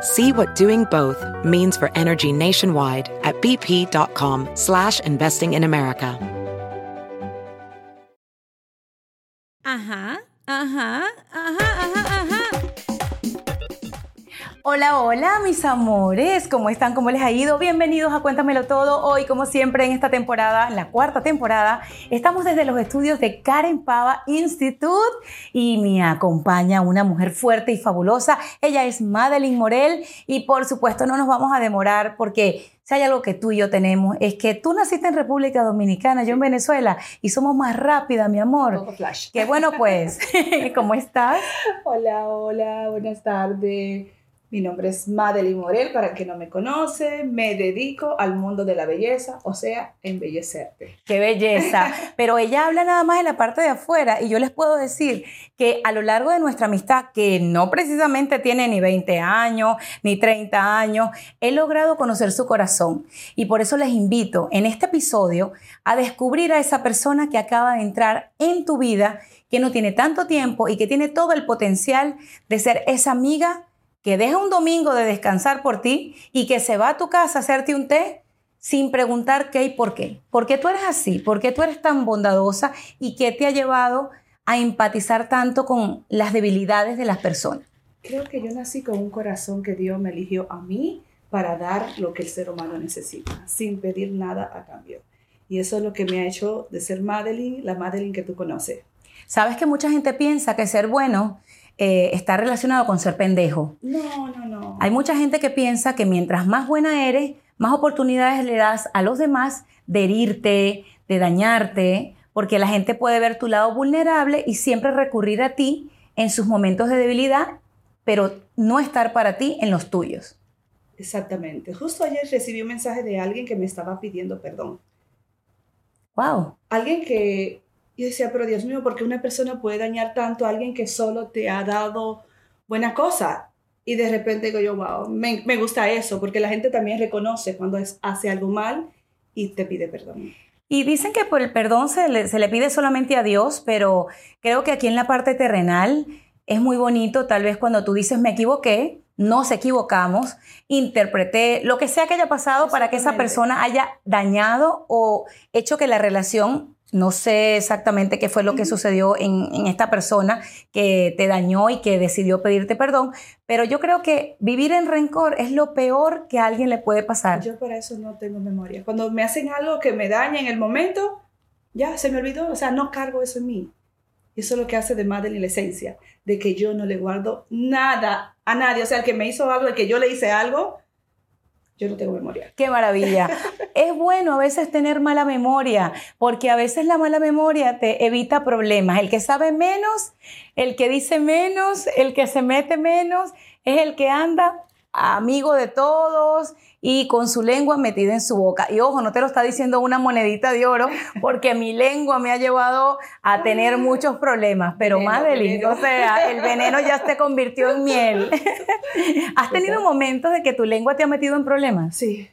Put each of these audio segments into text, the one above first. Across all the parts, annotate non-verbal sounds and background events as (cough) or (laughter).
See what doing both means for energy nationwide at bp.com slash investing in America. Ajá, ajá, ajá, ajá, ajá. Hola, hola, mis amores, ¿cómo están? ¿Cómo les ha ido? Bienvenidos a Cuéntamelo Todo. Hoy, como siempre, en esta temporada, en la cuarta temporada, estamos desde los estudios de Karen Pava Institute y me acompaña una mujer fuerte y fabulosa. Ella es Madeline Morel y, por supuesto, no nos vamos a demorar porque si hay algo que tú y yo tenemos es que tú naciste en República Dominicana, yo en Venezuela y somos más rápida, mi amor. Poco flash. Qué bueno, pues. (laughs) ¿Cómo estás? Hola, hola, buenas tardes. Mi nombre es Madeline Morel, para el que no me conoce, me dedico al mundo de la belleza, o sea, embellecerte. Qué belleza. (laughs) Pero ella habla nada más en la parte de afuera y yo les puedo decir que a lo largo de nuestra amistad, que no precisamente tiene ni 20 años, ni 30 años, he logrado conocer su corazón. Y por eso les invito en este episodio a descubrir a esa persona que acaba de entrar en tu vida, que no tiene tanto tiempo y que tiene todo el potencial de ser esa amiga que deja un domingo de descansar por ti y que se va a tu casa a hacerte un té sin preguntar qué y por qué. ¿Por qué tú eres así? ¿Por qué tú eres tan bondadosa? ¿Y qué te ha llevado a empatizar tanto con las debilidades de las personas? Creo que yo nací con un corazón que Dios me eligió a mí para dar lo que el ser humano necesita, sin pedir nada a cambio. Y eso es lo que me ha hecho de ser Madeline, la Madeline que tú conoces. Sabes que mucha gente piensa que ser bueno eh, está relacionado con ser pendejo. No, no, no. Hay mucha gente que piensa que mientras más buena eres, más oportunidades le das a los demás de herirte, de dañarte, porque la gente puede ver tu lado vulnerable y siempre recurrir a ti en sus momentos de debilidad, pero no estar para ti en los tuyos. Exactamente. Justo ayer recibí un mensaje de alguien que me estaba pidiendo perdón. Wow. Alguien que yo decía, pero Dios mío, ¿por qué una persona puede dañar tanto a alguien que solo te ha dado buena cosa? Y de repente digo yo, wow, me, me gusta eso, porque la gente también reconoce cuando es, hace algo mal y te pide perdón. Y dicen que por el perdón se le, se le pide solamente a Dios, pero creo que aquí en la parte terrenal es muy bonito, tal vez cuando tú dices me equivoqué, nos equivocamos, interpreté lo que sea que haya pasado para que esa persona haya dañado o hecho que la relación no sé exactamente qué fue lo que sucedió en, en, esta persona que te dañó y que decidió pedirte perdón, pero yo creo que vivir en rencor es lo peor que a alguien le puede pasar. Yo para eso no tengo memoria. Cuando me hacen algo que me daña en el momento, ya se me olvidó, o sea, no cargo eso en mí. Eso es lo que hace de Madeline la esencia, de que yo no le guardo nada a nadie. O sea, el que me hizo algo, el que yo le hice algo, yo no tengo memoria. Qué maravilla. (laughs) es bueno a veces tener mala memoria, porque a veces la mala memoria te evita problemas. El que sabe menos, el que dice menos, el que se mete menos, es el que anda amigo de todos y con su lengua metida en su boca. Y ojo, no te lo está diciendo una monedita de oro, (laughs) porque mi lengua me ha llevado a tener muchos problemas. Pero Veneno, Madeline, veneno. o sea, el veneno ya se convirtió en miel. (laughs) ¿Has tenido momentos de que tu lengua te ha metido en problemas? Sí,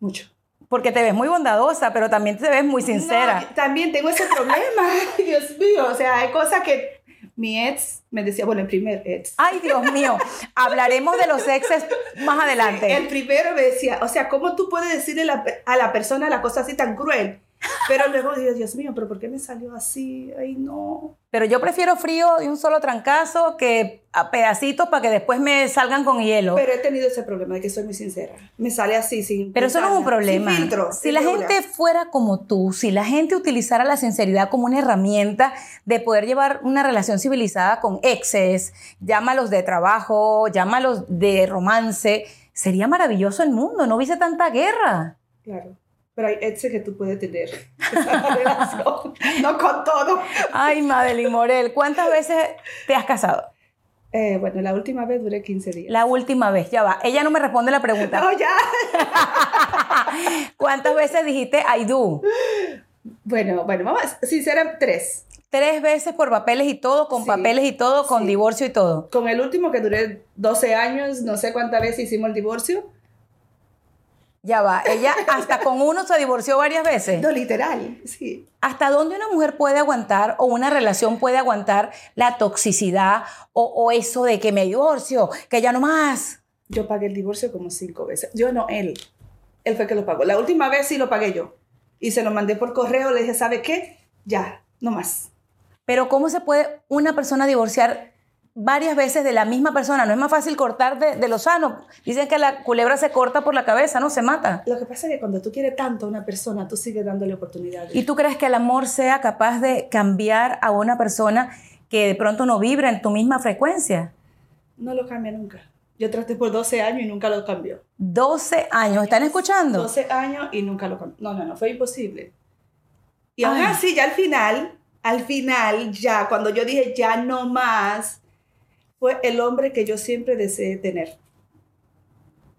mucho. Porque te ves muy bondadosa, pero también te ves muy sincera. No, también tengo ese problema. (laughs) Dios mío, o sea, hay cosas que mi ex me decía, bueno, el primer ex. Ay, Dios mío, hablaremos de los exes más El adelante. primero me decía, o sea, ¿cómo tú puedes decirle la- a la persona la cosa así tan cruel? Pero luego digo, Dios mío, pero ¿por qué me salió así? Ay, no. Pero yo prefiero frío de un solo trancazo que a pedacitos para que después me salgan con hielo. Pero he tenido ese problema de que soy muy sincera. Me sale así, sin. Pero eso no es un problema. Sin filtro. si sin la figura. gente fuera como tú, si la gente utilizara la sinceridad como una herramienta de poder llevar una relación civilizada con exes, llámalos de trabajo, llámalos de romance, sería maravilloso el mundo, no hubiese tanta guerra. Claro. Pero hay exes que tú puedes tener. (laughs) esa relación. no con todo. Ay, Madeline Morel, ¿cuántas veces te has casado? Eh, bueno, la última vez duré 15 días. La última vez, ya va. Ella no me responde la pregunta. No, ya. (laughs) ¿Cuántas veces dijiste I do? Bueno, bueno, vamos, sincera, tres. Tres veces por papeles y todo, con Sí, papeles y todo, con sí. divorcio y todo. Con el último que duré 12 años, no sé cuántas veces hicimos el divorcio. Ya va. Ella hasta con uno se divorció varias veces. No, literal, sí. ¿Hasta dónde una mujer puede aguantar o una relación puede aguantar la toxicidad o, o eso de que me divorcio, que ya no más? Yo pagué el divorcio como cinco veces. Yo no, él. Él fue el que lo pagó. La última vez sí lo pagué yo. Y se lo mandé por correo. Le dije, ¿sabe qué? Ya, no más. Pero ¿cómo se puede una persona divorciar varias veces de la misma persona? No es más fácil cortar de, de lo sano. Dicen que la culebra se corta por la cabeza, no se mata. Lo que pasa es que cuando tú quieres tanto a una persona, tú sigues dándole oportunidades. ¿Y tú crees que el amor sea capaz de cambiar a una persona que de pronto no vibra en tu misma frecuencia? No lo cambia nunca. Yo traté por 12 años y nunca lo cambió. 12 años, ¿están escuchando? 12 años y nunca lo cambió. No, no, no, fue imposible. Y aún así, ya al final, al final, ya, cuando yo dije ya no más, fue el hombre que yo siempre deseé tener.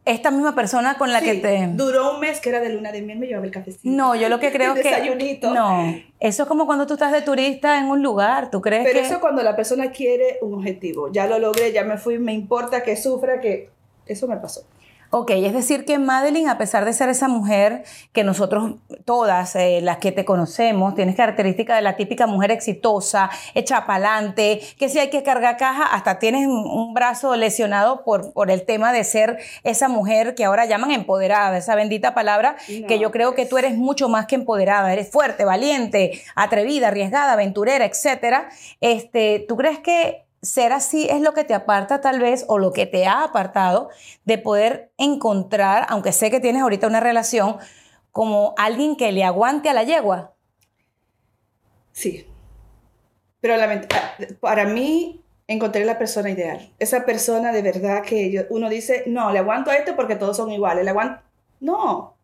Esta misma persona con la que te... Duró un mes que era de luna de miel, me llevaba el cafecito. No, yo lo que (laughs) creo es que... Desayunito. No, eso es como cuando tú estás de turista en un lugar, ¿tú crees Pero que...? eso cuando la persona quiere un objetivo. Ya lo logré, ya me fui, me importa que sufra, que eso me pasó. Ok, es decir que Madeline, a pesar de ser esa mujer que nosotros, todas eh, las que te conocemos, tienes características de la típica mujer exitosa, hecha pa'lante, que si hay que cargar caja, hasta tienes un, un brazo lesionado por, por el tema de ser esa mujer que ahora llaman empoderada, esa bendita palabra, No, que yo creo que tú eres mucho más que empoderada, eres fuerte, valiente, atrevida, arriesgada, aventurera, etcétera. Este, ¿Tú crees que ser así es lo que te aparta tal vez o lo que te ha apartado de poder encontrar, aunque sé que tienes ahorita una relación, como alguien que le aguante a la yegua? Sí. Pero ah, para mí encontré la persona ideal. Esa persona de verdad que yo- uno dice, no, le aguanto a este porque todos son iguales. Le aguanto... No.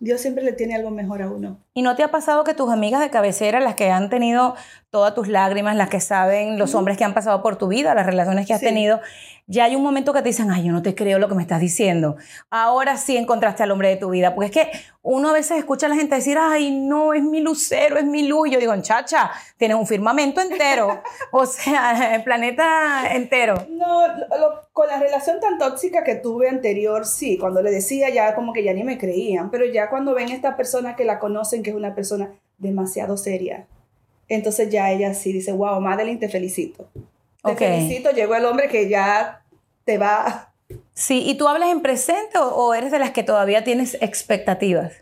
Dios siempre le tiene algo mejor a uno. ¿Y no te ha pasado que tus amigas de cabecera, las que han tenido todas tus lágrimas, las que saben, los hombres que han pasado por tu vida, las relaciones que has Sí. tenido, ya hay un momento que te dicen, ay, yo no te creo lo que me estás diciendo. Ahora sí encontraste al hombre de tu vida. Porque es que uno a veces escucha a la gente decir, ay, no, es mi lucero, es mi luz. Y yo digo, chacha, tienes un firmamento entero. (laughs) o sea, el planeta entero. No, lo- lo- con la relación tan tóxica que tuve anterior, sí, cuando le decía ya como que ya ni me creían, pero ya cuando ven esta persona que la conocen, que es una persona demasiado seria, entonces ya ella sí dice, wow, Madeline, te felicito. Te Ok. felicito, llegó el hombre que ya te va... Sí, ¿y tú hablas en presente o, o eres de las que todavía tienes expectativas?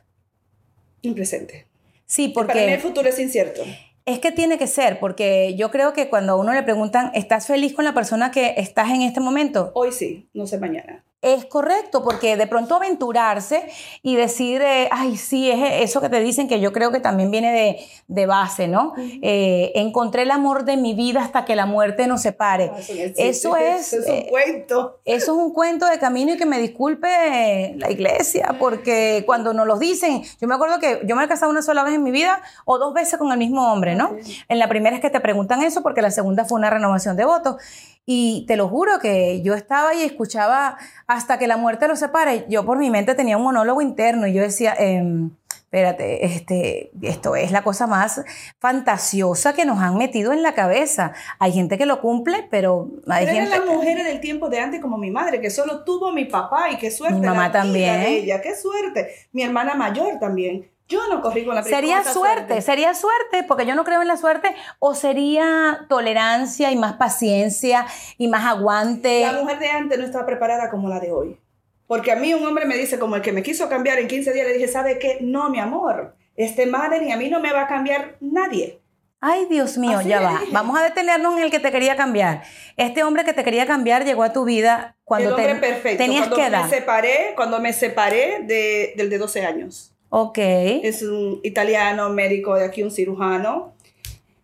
en presente. Sí, Para mí el porque futuro es incierto. es que tiene que ser, porque yo creo que cuando a uno le preguntan, ¿estás feliz con la persona que estás en este momento? Hoy sí, no sé mañana. Es correcto, porque de pronto aventurarse y decir, eh, ay, sí, es eso que te dicen que yo creo que también viene de, de base, ¿no? Eh, encontré el amor de mi vida hasta que la muerte nos separe. Ah, eso es, Eso es un eh, cuento. Eso es un cuento de camino y que me disculpe la iglesia, porque cuando nos los dicen, yo me acuerdo que yo me he casado una sola vez en mi vida o dos veces con el mismo hombre, ¿no? En la primera es que te preguntan eso porque la segunda fue una renovación de votos. Y te lo juro que yo estaba y escuchaba hasta que la muerte los separe. Yo por mi mente tenía un monólogo interno y yo decía, em, espérate, este, esto es la cosa más fantasiosa que nos han metido en la cabeza. Hay gente que lo cumple, pero hay Pero gente eran las mujeres del tiempo de antes como mi madre, que solo tuvo mi papá y qué suerte. Mi mamá la también. de ella, qué suerte. Mi hermana mayor también. Yo no corrí con la Sería con esa suerte, sería suerte, porque yo no creo en la suerte, o sería tolerancia y más paciencia y más aguante. La mujer de antes no estaba preparada como la de hoy. Porque a mí un hombre me dice, como el que me quiso cambiar en 15 días, le dije, ¿sabe qué? No, mi amor. este Madeline, a mí no me va a cambiar nadie. Ay, Dios mío, Así ya va. dije. Vamos a detenernos en el que te quería cambiar. Este hombre que te quería cambiar llegó a tu vida cuando el hombre te- perfecto. tenías cuando que edad. me separé, cuando me separé de, del de 12 años. Ok. Es un italiano, médico de aquí, un cirujano.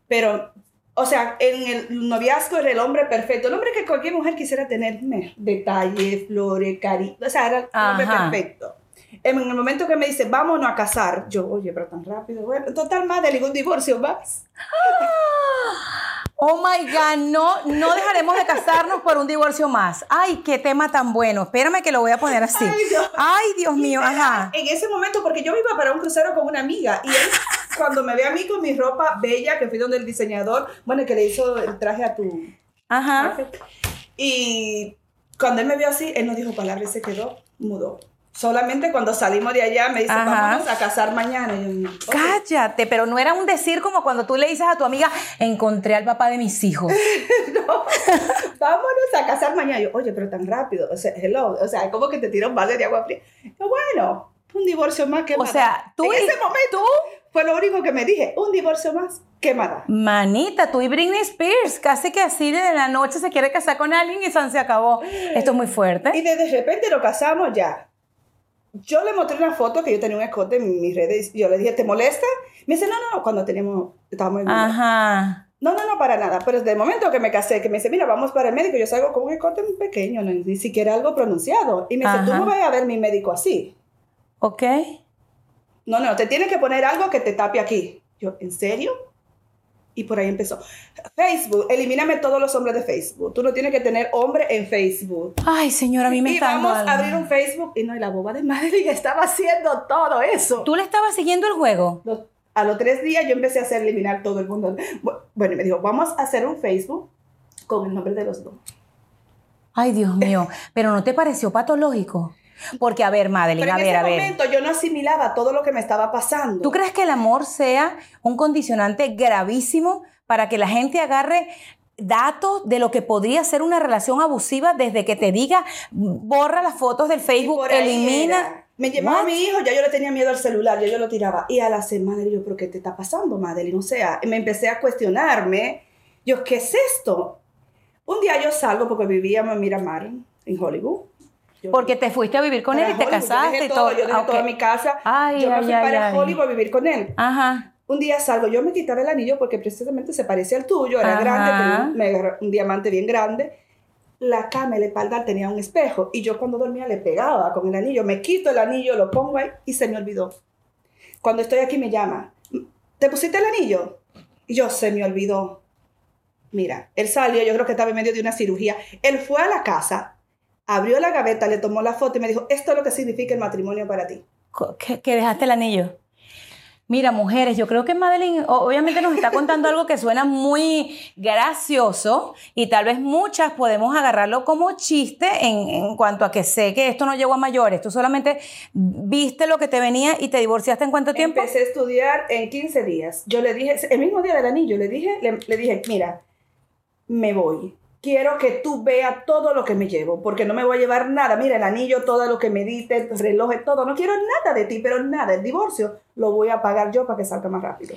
Pero, o sea, en el noviazgo era el hombre perfecto. El hombre que cualquier mujer quisiera tener. Detalles, flores, cariño. O sea, era el hombre perfecto. En el momento que me dice, vámonos a casar, yo, oye, pero tan rápido. Bueno, total, madre, ningún divorcio más. (laughs) Oh my God, no, no dejaremos de casarnos por un divorcio más. Ay, qué tema tan bueno. Espérame que lo voy a poner así. Ay, Dios. Ay, Dios mío, ajá. En ese momento, porque yo iba para un crucero con una amiga y él, cuando me ve a mí con mi ropa bella, que fui donde el diseñador, bueno, que le hizo el traje a tu... Ajá. Y cuando él me vio así, él no dijo palabra y se quedó mudo. Solamente cuando salimos de allá me dice, Ajá. vámonos a casar mañana. Y yo, "Ok". Cállate, pero no era un decir como cuando tú le dices a tu amiga, encontré al papá de mis hijos. (laughs) (laughs) vámonos a casar mañana. Yo, oye, pero tan rápido. O sea, hello. O sea, es como que te tira un balde de agua fría. Yo, bueno, un divorcio más que O sea, tú En y- ese momento fue lo único que me dije. Un divorcio más, ¿qué más da? Manita, tú y Britney Spears, casi que así de la noche se quiere casar con alguien y San se acabó. Esto es muy Y fuerte. de, de repente nos casamos ya. Yo le mostré una foto que yo tenía un escote en mis redes. y Yo le dije, ¿te molesta? Me dice, no, no, no, cuando teníamos, estábamos en Ajá. No, no, no, para nada. Pero desde el momento que me casé, que me dice, mira, vamos para el médico, yo salgo con un escote muy pequeño, no, ni siquiera algo pronunciado. Y me dice, tú Ajá. no vas a ver mi médico así. Ok. No, no, te tienes que poner algo que te tape aquí. Yo, ¿en serio? Y por ahí empezó. Facebook, elimíname todos los hombres de Facebook. Tú no tienes que tener hombre en Facebook. Ay, señora, a mí me Y está vamos a abrir un Facebook. Y no, y la boba de Madeline (laughs) estaba haciendo todo eso. ¿Tú le estabas siguiendo el juego? Los- a los tres días yo empecé a hacer eliminar todo el mundo. Bu- Bueno, y me dijo, vamos a hacer un Facebook con el nombre de los dos. Ay, Dios mío. Pero ¿no te pareció patológico? Porque, a ver, Madeline, a en ver, ese a ver. momento yo no asimilaba todo lo que me estaba pasando. ¿Tú crees que el amor sea un condicionante gravísimo para que la gente agarre datos de lo que podría ser una relación abusiva desde que te diga, borra las fotos del Facebook, elimina? era. Me llamaba What? mi hijo, ya yo le tenía miedo al celular, ya yo lo tiraba. Y a la semana yo, ¿pero qué te está pasando, Madeline? O sea, me empecé a cuestionarme. Yo, ¿qué es esto? Un día yo salgo porque vivíamos en Miramar, en Hollywood. Yo- Porque te fuiste a vivir con él y te casaste y todo. todo. Yo dejé toda mi casa. Ay, yo me ay, fui ay, para. Hollywood a vivir con él. Ajá. Un día salgo, yo me quitaba el anillo porque precisamente se parecía al tuyo, era Ajá. grande, tenía un, me diamante bien grande. La cama, el espalda tenía un espejo y yo cuando dormía le pegaba con el anillo. Me quito el anillo, lo pongo ahí y se me olvidó. Cuando estoy aquí me llama, ¿te pusiste el anillo? Y yo, se me olvidó. Mira, él salió, yo creo que estaba en medio de una cirugía. Él fue a la casa, abrió la gaveta, le tomó la foto y me dijo, esto es lo que significa el matrimonio para ti. Que, que dejaste el anillo. Mira, mujeres, yo creo que Madeline obviamente nos está contando algo que suena muy gracioso y tal vez muchas podemos agarrarlo como chiste en, en cuanto a que sé que esto no llegó a mayores. Tú solamente viste lo que te venía y te divorciaste en cuánto tiempo. Empecé a estudiar en 15 días. Yo le dije, el mismo día del anillo, le dije, le, le dije, mira, me voy. Quiero que tú veas todo lo que me llevo, porque no me voy a llevar nada. Mira, el anillo, todo lo que me diste, el reloj, todo. No quiero nada de ti, pero nada. El divorcio lo voy a pagar yo para que salga más rápido.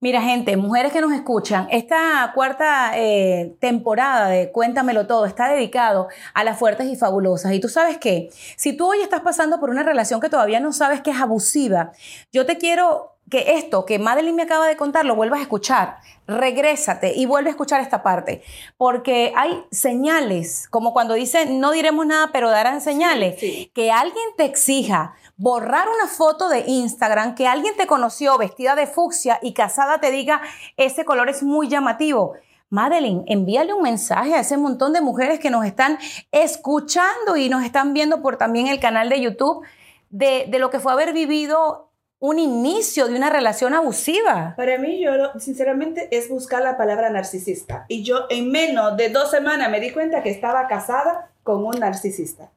Mira, gente, mujeres que nos escuchan, esta cuarta eh, temporada de Cuéntamelo Todo está dedicado a las fuertes y fabulosas. Y tú sabes qué, si tú hoy estás pasando por una relación que todavía no sabes que es abusiva, yo te quiero que esto que Madeline me acaba de contar lo vuelvas a escuchar. Regrésate y vuelve a escuchar esta parte. Porque hay señales, como cuando dice no diremos nada, pero darán señales. sí. Que alguien te exija borrar una foto de Instagram, que alguien te conoció vestida de fucsia y casada te diga ese color es muy llamativo. Madeline, envíale un mensaje a ese montón de mujeres que nos están escuchando y nos están viendo por también el canal de YouTube de, de lo que fue haber vivido un inicio de una relación abusiva. Para mí, yo lo- sinceramente es buscar la palabra narcisista. Y yo en menos de dos semanas me di cuenta que estaba casada con un narcisista.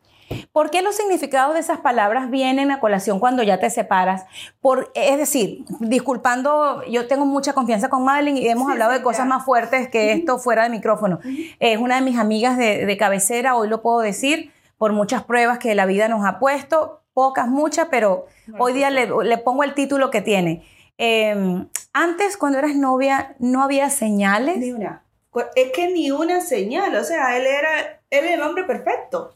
¿Por qué los significados de esas palabras vienen a colación cuando ya te separas? Por, es decir, disculpando, yo tengo mucha confianza con Madeline y hemos Sí, hablado sí, de cosas ya. más fuertes que esto fuera de micrófono. Es una de mis amigas de, de cabecera, hoy lo puedo decir, por muchas pruebas que la vida nos ha puesto, pocas, muchas, pero Hoy día le, pongo el título que tiene. Eh, antes, cuando eras novia, no había señales. Ni una. Es que ni una señal. O sea, él era, él era el hombre perfecto.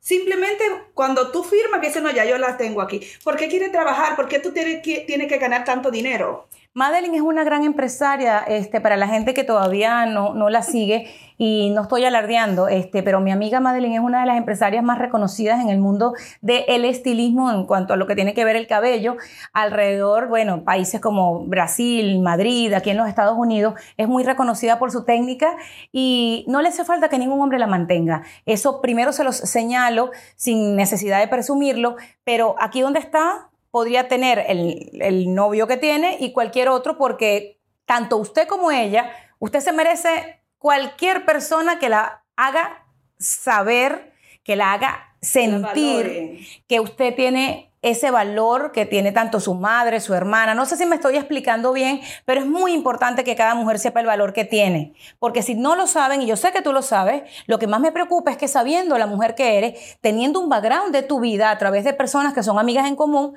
Simplemente cuando tú firmas que dice, no, ya yo la tengo aquí. ¿Por qué quiere trabajar? ¿Por qué tú tienes que, tienes que ganar tanto dinero? Madeline es una gran empresaria, este, para la gente que todavía no, no la sigue, y no estoy alardeando, este, pero mi amiga Madeline es una de las empresarias más reconocidas en el mundo del estilismo en cuanto a lo que tiene que ver el cabello, alrededor, bueno, países como Brasil, Madrid, aquí en los Estados Unidos, es muy reconocida por su técnica y no le hace falta que ningún hombre la mantenga. Eso primero se los señalo sin necesidad de presumirlo, pero aquí donde está podría tener el, el novio que tiene y cualquier otro porque tanto usted como ella, usted se merece cualquier persona que la haga saber, que la haga sentir que usted tiene ese valor que tiene tanto su madre, su hermana. No sé si me estoy explicando bien, pero es muy importante que cada mujer sepa el valor que tiene. Porque si no lo saben, y yo sé que tú lo sabes, lo que más me preocupa es que sabiendo la mujer que eres, teniendo un background de tu vida a través de personas que son amigas en común,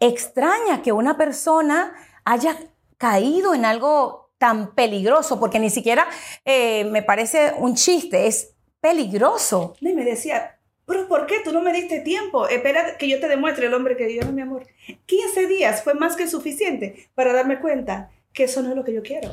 extraña que una persona haya caído en algo tan peligroso, porque ni siquiera eh, me parece un chiste, es peligroso. Y me decía, pero ¿por qué tú no me diste tiempo? Espera que yo te demuestre el hombre que no, mi amor. 15 días fue más que suficiente para darme cuenta que eso no es lo que yo quiero.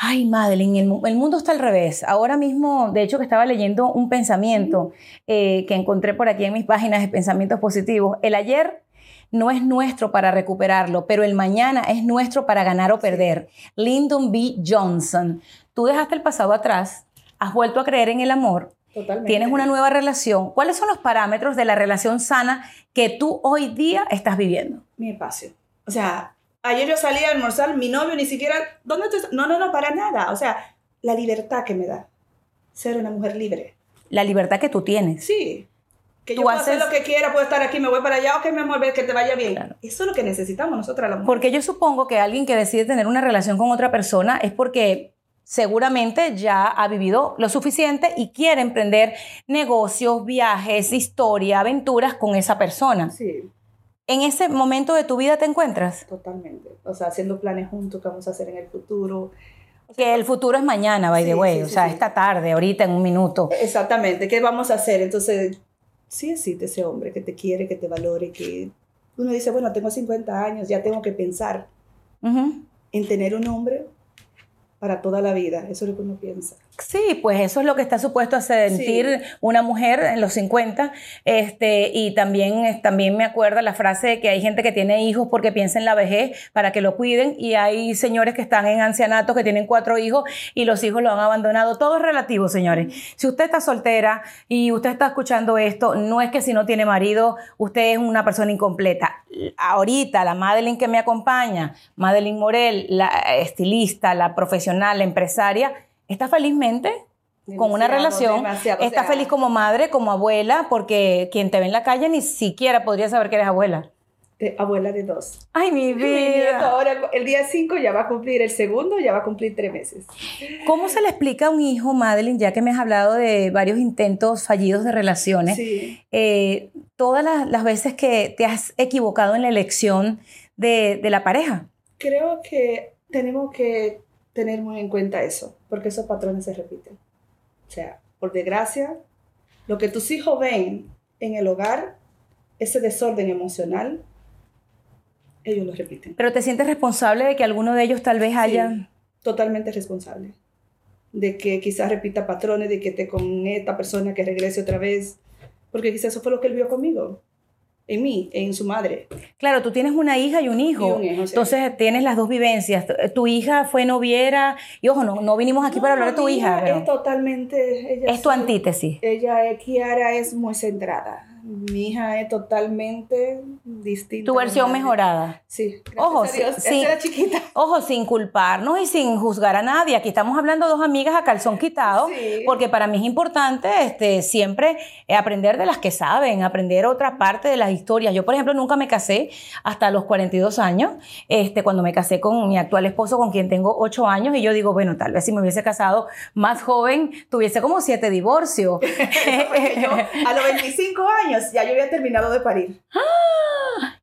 Ay, Madeline, el, mu- el mundo está al revés. Ahora mismo, de hecho, que estaba leyendo un pensamiento eh, que encontré por aquí en mis páginas de pensamientos positivos. El ayer no es nuestro para recuperarlo, pero el mañana es nuestro para ganar o perder. Lyndon B. Johnson. Tú dejaste el pasado atrás, has vuelto a creer en el amor, Totalmente. tienes una nueva relación. ¿Cuáles son los parámetros de la relación sana que tú hoy día estás viviendo? Mi espacio. O sea, ayer yo salí a almorzar, mi novio ni siquiera, ¿dónde estás? No, no, no, para nada. O sea, la libertad que me da ser una mujer libre. La libertad que tú tienes. Sí. Que Tú yo puedo hacer lo que quiera, puedo estar aquí, me voy para allá, ok, mi amor, ve que te vaya bien. Claro. Eso es lo que necesitamos nosotras las mujeres. Porque yo supongo que alguien que decide tener una relación con otra persona es porque seguramente ya ha vivido lo suficiente y quiere emprender negocios, viajes, historia, aventuras con esa persona. Sí, ¿En ese momento de tu vida te encuentras? totalmente. O sea, haciendo planes juntos, qué vamos a hacer en el futuro. O sea, Que el futuro es mañana, by the Sí, way. sí, o sea, esta tarde, ahorita, en un minuto. Exactamente, ¿qué vamos a hacer? Entonces, sí existe ese hombre que te quiere, que te valore, que uno dice, bueno, tengo 50 años, ya tengo que pensar en tener un hombre para toda la vida. Eso es lo que uno piensa. Sí, pues eso es lo que está supuesto a sentir una mujer en los 50. Este, y también, también me acuerdo la frase de que hay gente que tiene hijos porque piensa en la vejez para que lo cuiden y hay señores que están en ancianatos que tienen cuatro hijos y los hijos lo han abandonado. Todo es relativo, señores. Si usted está soltera y usted está escuchando esto, no es que si no tiene marido, usted es una persona incompleta. Ahorita, la Madeline que me acompaña, Madeline Morel, la estilista, la profesional, la empresaria, está felizmente con una Demasiado, relación, demasiado, o está sea, feliz como madre, como abuela, porque quien te ve en la calle ni siquiera podría saber que eres abuela. de abuela de dos. Ay, mi Mi nieto vida. ahora, el día 5 ya va a cumplir, el segundo ya va a cumplir tres meses. ¿Cómo se le explica a un hijo, Madeline, ya que me has hablado de varios intentos fallidos de relaciones? Sí. eh, todas las, las veces que te has equivocado en la elección de, de la pareja. Creo que tenemos que tener muy en cuenta eso, porque esos patrones se repiten. O sea, por desgracia, lo que tus hijos ven en el hogar, ese desorden emocional, ellos lo repiten. Pero te sientes responsable de que alguno de ellos tal vez haya... Totalmente responsable. De que quizás repita patrones, de que esté con esta persona que regrese otra vez, porque quizás eso fue lo que él vio conmigo, en mí, en su madre. Claro, tú tienes una hija y un hijo. Y un hijo, sí. Entonces tienes las dos vivencias. Tu hija fue noviera. Y ojo, no, no vinimos aquí para hablar de tu hija. pero Es totalmente... Ella es tu antítesis. Ella, es- Kiara, es muy centrada. Mi hija es totalmente distinta. Tu versión mejorada. Sí. Ojo, sí. era chiquita. Ojo, sin culparnos y sin juzgar a nadie. Aquí estamos hablando de dos amigas a calzón quitado, Sí. porque para mí es importante este, siempre eh, aprender de las que saben, aprender otra parte de las historias. Yo, por ejemplo, nunca me casé hasta los 42 años, este, cuando me casé con mi actual esposo, con quien tengo 8 años, y yo digo, bueno, tal vez si me hubiese casado más joven, tuviese como siete divorcios. (laughs) Porque yo, a los 25 años, ya yo había terminado de parir.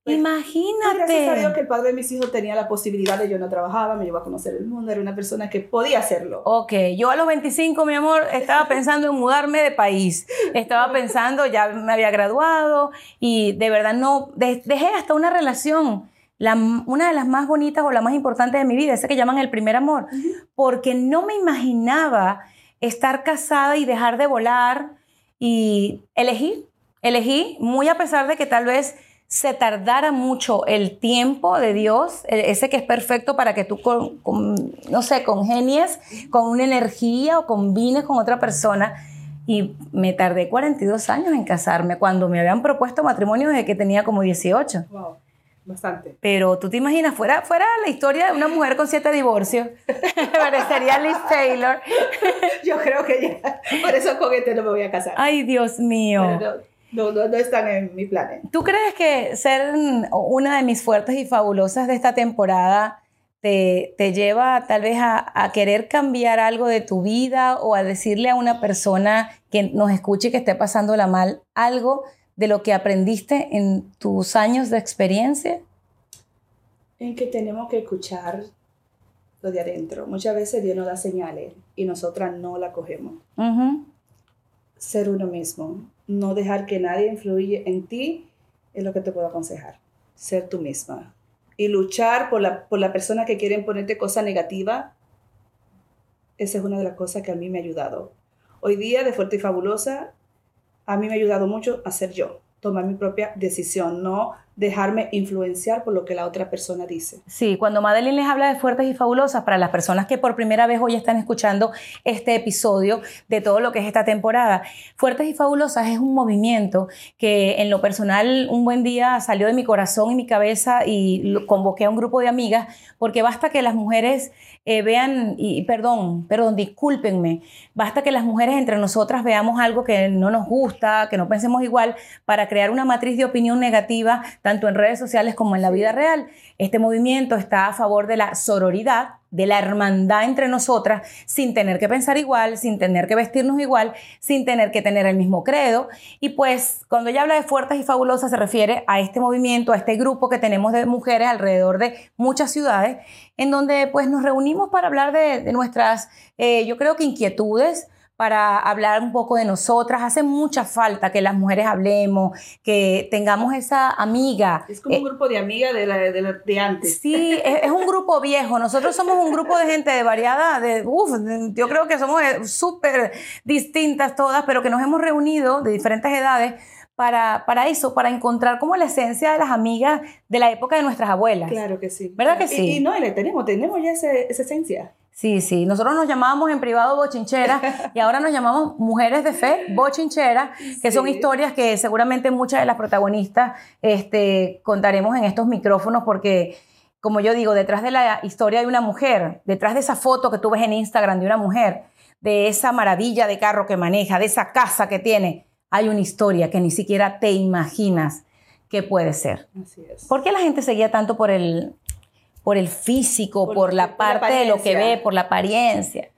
Pues, Imagínate. Gracias a Dios que el padre de mis hijos tenía la posibilidad de yo no trabajaba, me llevó a conocer el mundo, era una persona que podía hacerlo. Ok, yo a los 25, mi amor, estaba (laughs) pensando en mudarme de país. Estaba pensando, ya me había graduado y de verdad no, de- dejé hasta una relación, la, una de las más bonitas o la más importante de mi vida, ese que llaman el primer amor, porque no me imaginaba estar casada y dejar de volar y elegí, elegí, muy a pesar de que tal vez se tardara mucho el tiempo de Dios, e- ese que es perfecto para que tú, con, con, no sé, congenies con una energía o combines con otra persona. Y me tardé 42 años en casarme cuando me habían propuesto matrimonio desde que tenía como 18. Wow, bastante. Pero tú te imaginas, fuera, fuera la historia de una mujer con siete divorcios, (laughs) parecería Liz Taylor. (laughs) Yo creo que ya, por eso con este no me voy a casar. Ay, Dios mío. Pero no, no, no, no están en mi planes. ¿Tú crees que ser una de mis fuertes y fabulosas de esta temporada te, te lleva tal vez a, a querer cambiar algo de tu vida o a decirle a una persona que nos escuche y que esté pasándola mal algo de lo que aprendiste en tus años de experiencia? En que tenemos que escuchar lo de adentro. Muchas veces Dios nos da señales y nosotras no la cogemos. Ser uno mismo, no dejar que nadie influya en ti, es lo que te puedo aconsejar. Ser tú misma. Y luchar por la, por la persona que quieren ponerte cosas negativas, esa es una de las cosas que a mí me ha ayudado. Hoy día, de Fuerte y Fabulosa, a mí me ha ayudado mucho a ser yo, tomar mi propia decisión, no dejarme influenciar por lo que la otra persona dice. Sí, cuando Madeline les habla de fuertes y fabulosas, para las personas que por primera vez hoy están escuchando este episodio de todo lo que es esta temporada, Fuertes y Fabulosas es un movimiento que en lo personal un buen día salió de mi corazón y mi cabeza y convoqué a un grupo de amigas porque basta que las mujeres eh, vean, y perdón, perdón, discúlpenme, basta que las mujeres entre nosotras veamos algo que no nos gusta, que no pensemos igual, para crear una matriz de opinión negativa, tanto en redes sociales como en la vida real. Este movimiento está a favor de la sororidad, de la hermandad entre nosotras, sin tener que pensar igual, sin tener que vestirnos igual, sin tener que tener el mismo credo. Y pues cuando ella habla de fuertes y fabulosas se refiere a este movimiento, a este grupo que tenemos de mujeres alrededor de muchas ciudades, en donde pues nos reunimos para hablar de, de nuestras, eh, yo creo que inquietudes, para hablar un poco de nosotras. Hace mucha falta que las mujeres hablemos, que tengamos esa amiga. Es como Eh, un grupo de amigas de, la, de, de antes. Sí, es, es un grupo viejo. Nosotros somos un grupo de gente de variada, de, uf, yo creo que somos eh, súper distintas todas, pero que nos hemos reunido de diferentes edades para, para eso, para encontrar como la esencia de las amigas de la época de nuestras abuelas. Claro que sí. ¿Verdad que Y- sí? Y, no, y le tenemos, tenemos ya ese- esa esencia. Sí, sí. Nosotros nos llamábamos en privado bochincheras (laughs) y ahora nos llamamos mujeres de fe bochincheras, que son historias que seguramente muchas de las protagonistas este, contaremos en estos micrófonos porque, como yo digo, detrás de la historia de una mujer, detrás de esa foto que tú ves en Instagram de una mujer, de esa maravilla de carro que maneja, de esa casa que tiene, hay una historia que ni siquiera te imaginas que puede ser. Así es. ¿Por qué la gente seguía tanto por el, por el físico, por, Por- la por la parte de lo que ve, por la apariencia?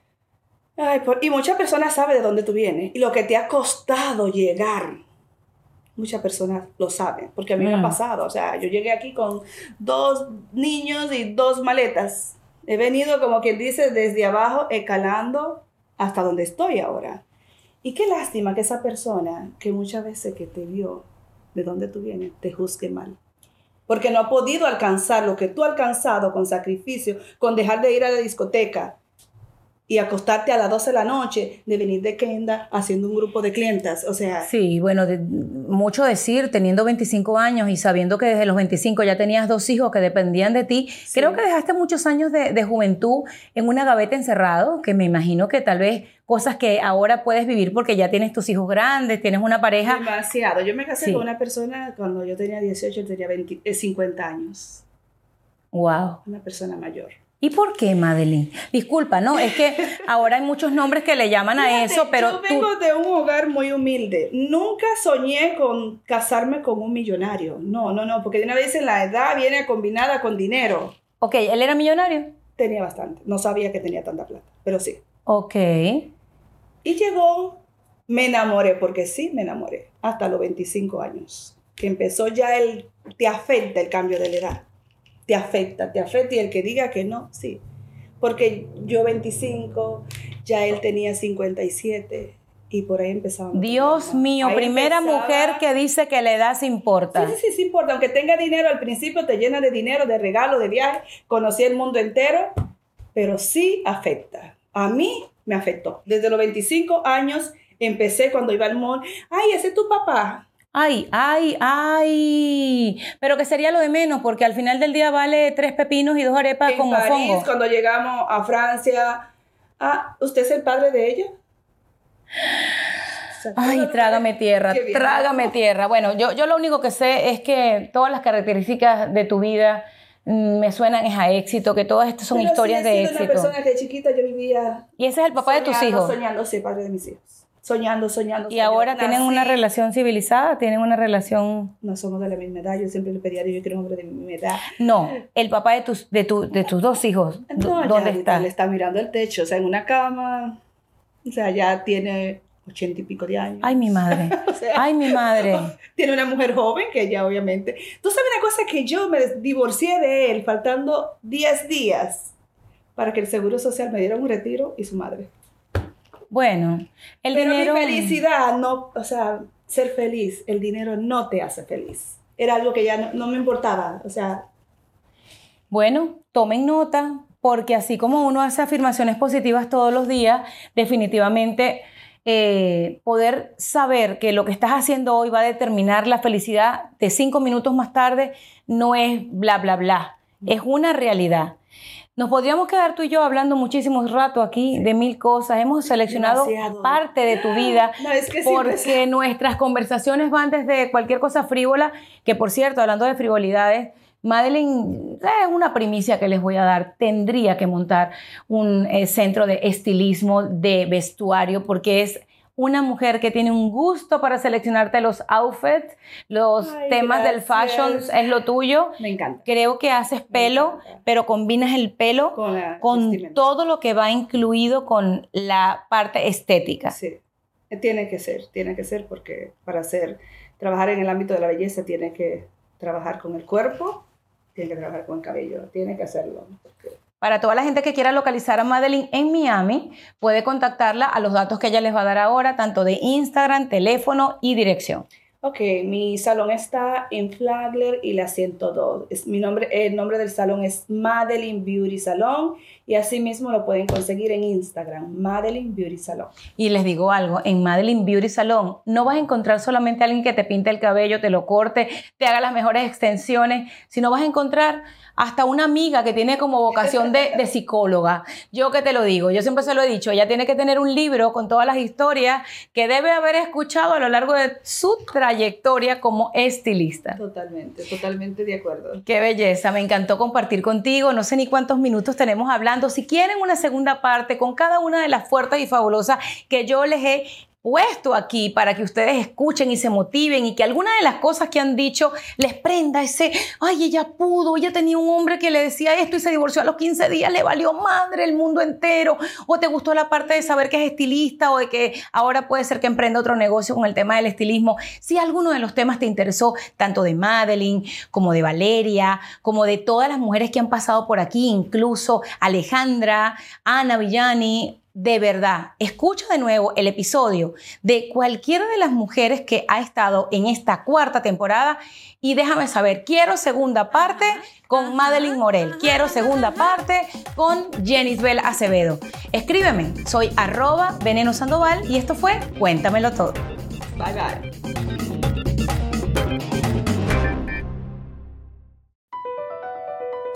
Ay, por- y muchas personas saben de dónde tú vienes y lo que te ha costado llegar. Muchas personas lo saben, porque a mí me Mm. ha pasado. O sea, yo llegué aquí con dos niños y dos maletas. He venido, como quien dice, desde abajo, escalando hasta donde estoy ahora. Y qué lástima que esa persona, que muchas veces que te vio de dónde tú vienes, te juzgue mal. Porque no ha podido alcanzar lo que tú has alcanzado con sacrificio, con dejar de ir a la discoteca, y acostarte a las 12 de la noche, de venir de Kenda haciendo un grupo de clientas. O sea, Sí, bueno, de- mucho decir, teniendo 25 años y sabiendo que desde los 25 ya tenías dos hijos que dependían de ti, creo que dejaste muchos años de, de juventud en una gaveta encerrado, que me imagino que tal vez cosas que ahora puedes vivir porque ya tienes tus hijos grandes, tienes una pareja. demasiado. Yo me casé Sí. con una persona cuando yo tenía 18, él tenía 20 eh, 50 años. Wow. Una persona mayor. ¿Y por qué, Madeline? Disculpa, ¿no? Es que (laughs) ahora hay muchos nombres que le llaman a Fíjate, eso, pero yo tú... vengo de un hogar muy humilde. Nunca soñé con casarme con un millonario. No, no, no, porque de una vez en la edad viene combinada con dinero. Ok, ¿él era millonario? Tenía bastante. No sabía que tenía tanta plata, pero sí. Ok. Y llegó, me enamoré, porque sí me enamoré, hasta los 25 años. que empezó ya el, te afecta el cambio de la edad. Te afecta, te afecta. Y el que diga que no, sí. Porque yo 25, ya él tenía 57 y por ahí empezaba. Dios mío, Ahí primera empezaba- mujer que dice que la edad se importa. Sí, sí, sí, sí importa. Aunque tenga dinero, al principio te llena de dinero, de regalo, de viaje. Conocí el mundo entero, pero sí afecta. A mí me afectó. Desde los 25 años empecé cuando iba al mall. Ay, ese es tu papá. Ay, ay, ay. Pero que sería lo de menos, porque al final del día vale tres pepinos y dos arepas en como París, fongo. cuando llegamos a Francia. Ah, ¿usted es el padre de ella? Ay, trágame tierra, trágame tierra. Bueno, yo, yo lo único que sé es que todas las características de tu vida mm, me suenan es a éxito, que todas estas son Pero sí historias he de éxito. una persona que de chiquita yo vivía Y ese es el papá de tus hijos. Soñando, sí, padre de mis hijos. Soñando, soñando. Y soñando. ahora tienen una relación civilizada, tienen una relación... No somos de la misma edad. Yo siempre le pedía a Dios, yo quiero un hombre de mi misma edad. No, el papá de tus, de tu, de tus dos hijos, ¿dó- No, ya ¿dónde está? Le está mirando el techo, o sea, en una cama. O sea, ya tiene ochenta y pico de años. Ay, mi madre. (laughs) O sea, Ay, mi madre. (laughs) Tiene una mujer joven que ya obviamente... Tú sabes una cosa que yo me divorcié de él faltando 10 días para que el Seguro Social me diera un retiro y su madre. Bueno, el Pero dinero... mi felicidad, no, o sea, ser feliz, el dinero no te hace feliz. Era algo que ya no, no me importaba, o sea, Bueno, tomen nota, porque así como uno hace afirmaciones positivas todos los días, definitivamente eh, poder saber que lo que estás haciendo hoy va a determinar la felicidad de cinco minutos más tarde no es bla, bla, bla. Es una realidad. Nos podríamos quedar tú y yo hablando muchísimo rato aquí de mil cosas. Hemos seleccionado Demasiado. parte de tu vida (laughs) No, es que siempre porque nuestras conversaciones van desde cualquier cosa frívola, que por cierto, hablando de frivolidades, Madeline, es una primicia que les voy a dar, tendría que montar un eh, centro de estilismo, de vestuario, porque es una mujer que tiene un gusto para seleccionarte los outfits, los Ay, temas del fashion, es lo tuyo. me encanta. Creo que haces pelo, pero combinas el pelo Con todo lo que va incluido con la parte estética. Sí, tiene que ser, tiene que ser porque para hacer, trabajar en el ámbito de la belleza tiene que trabajar con el cuerpo, tiene que trabajar con el cabello, tiene que hacerlo. porque- Para toda la gente que quiera localizar a Madeline en Miami, puede contactarla a los datos que ella les va a dar ahora, tanto de Instagram, teléfono y dirección. Ok, mi salón está en Flagler y la 102. Es, mi nombre, el nombre del salón es Madeline Beauty Salon y así mismo lo pueden conseguir en Instagram, Madeline Beauty Salon. Y les digo algo, en Madeline Beauty Salon no vas a encontrar solamente a alguien que te pinte el cabello, te lo corte, te haga las mejores extensiones, sino vas a encontrar hasta una amiga que tiene como vocación de, de psicóloga. Yo que te lo digo, yo siempre se lo he dicho, ella tiene que tener un libro con todas las historias que debe haber escuchado a lo largo de su trayectoria como estilista. Totalmente, totalmente de acuerdo. Qué belleza, me encantó compartir contigo. No sé ni cuántos minutos tenemos hablando. Si quieren una segunda parte con cada una de las fuertes y fabulosas que yo les he puesto aquí para que ustedes escuchen y se motiven y que alguna de las cosas que han dicho les prenda ese, ay, ella pudo, ella tenía un hombre que le decía esto y se divorció a los 15 días, le valió madre el mundo entero, o te gustó la parte de saber que es estilista o de que ahora puede ser que emprenda otro negocio con el tema del estilismo. Si alguno de los temas te interesó, tanto de Madeline como de Valeria, como de todas las mujeres que han pasado por aquí, incluso Alejandra, Ana Villani, de verdad, escucha de nuevo el episodio de cualquiera de las mujeres que ha estado en esta cuarta temporada y déjame saber, quiero segunda parte con Madeline Morel, quiero segunda parte con Jenisbel Acevedo. Escríbeme, soy arroba veneno sandoval y esto fue Cuéntamelo todo. Bye bye.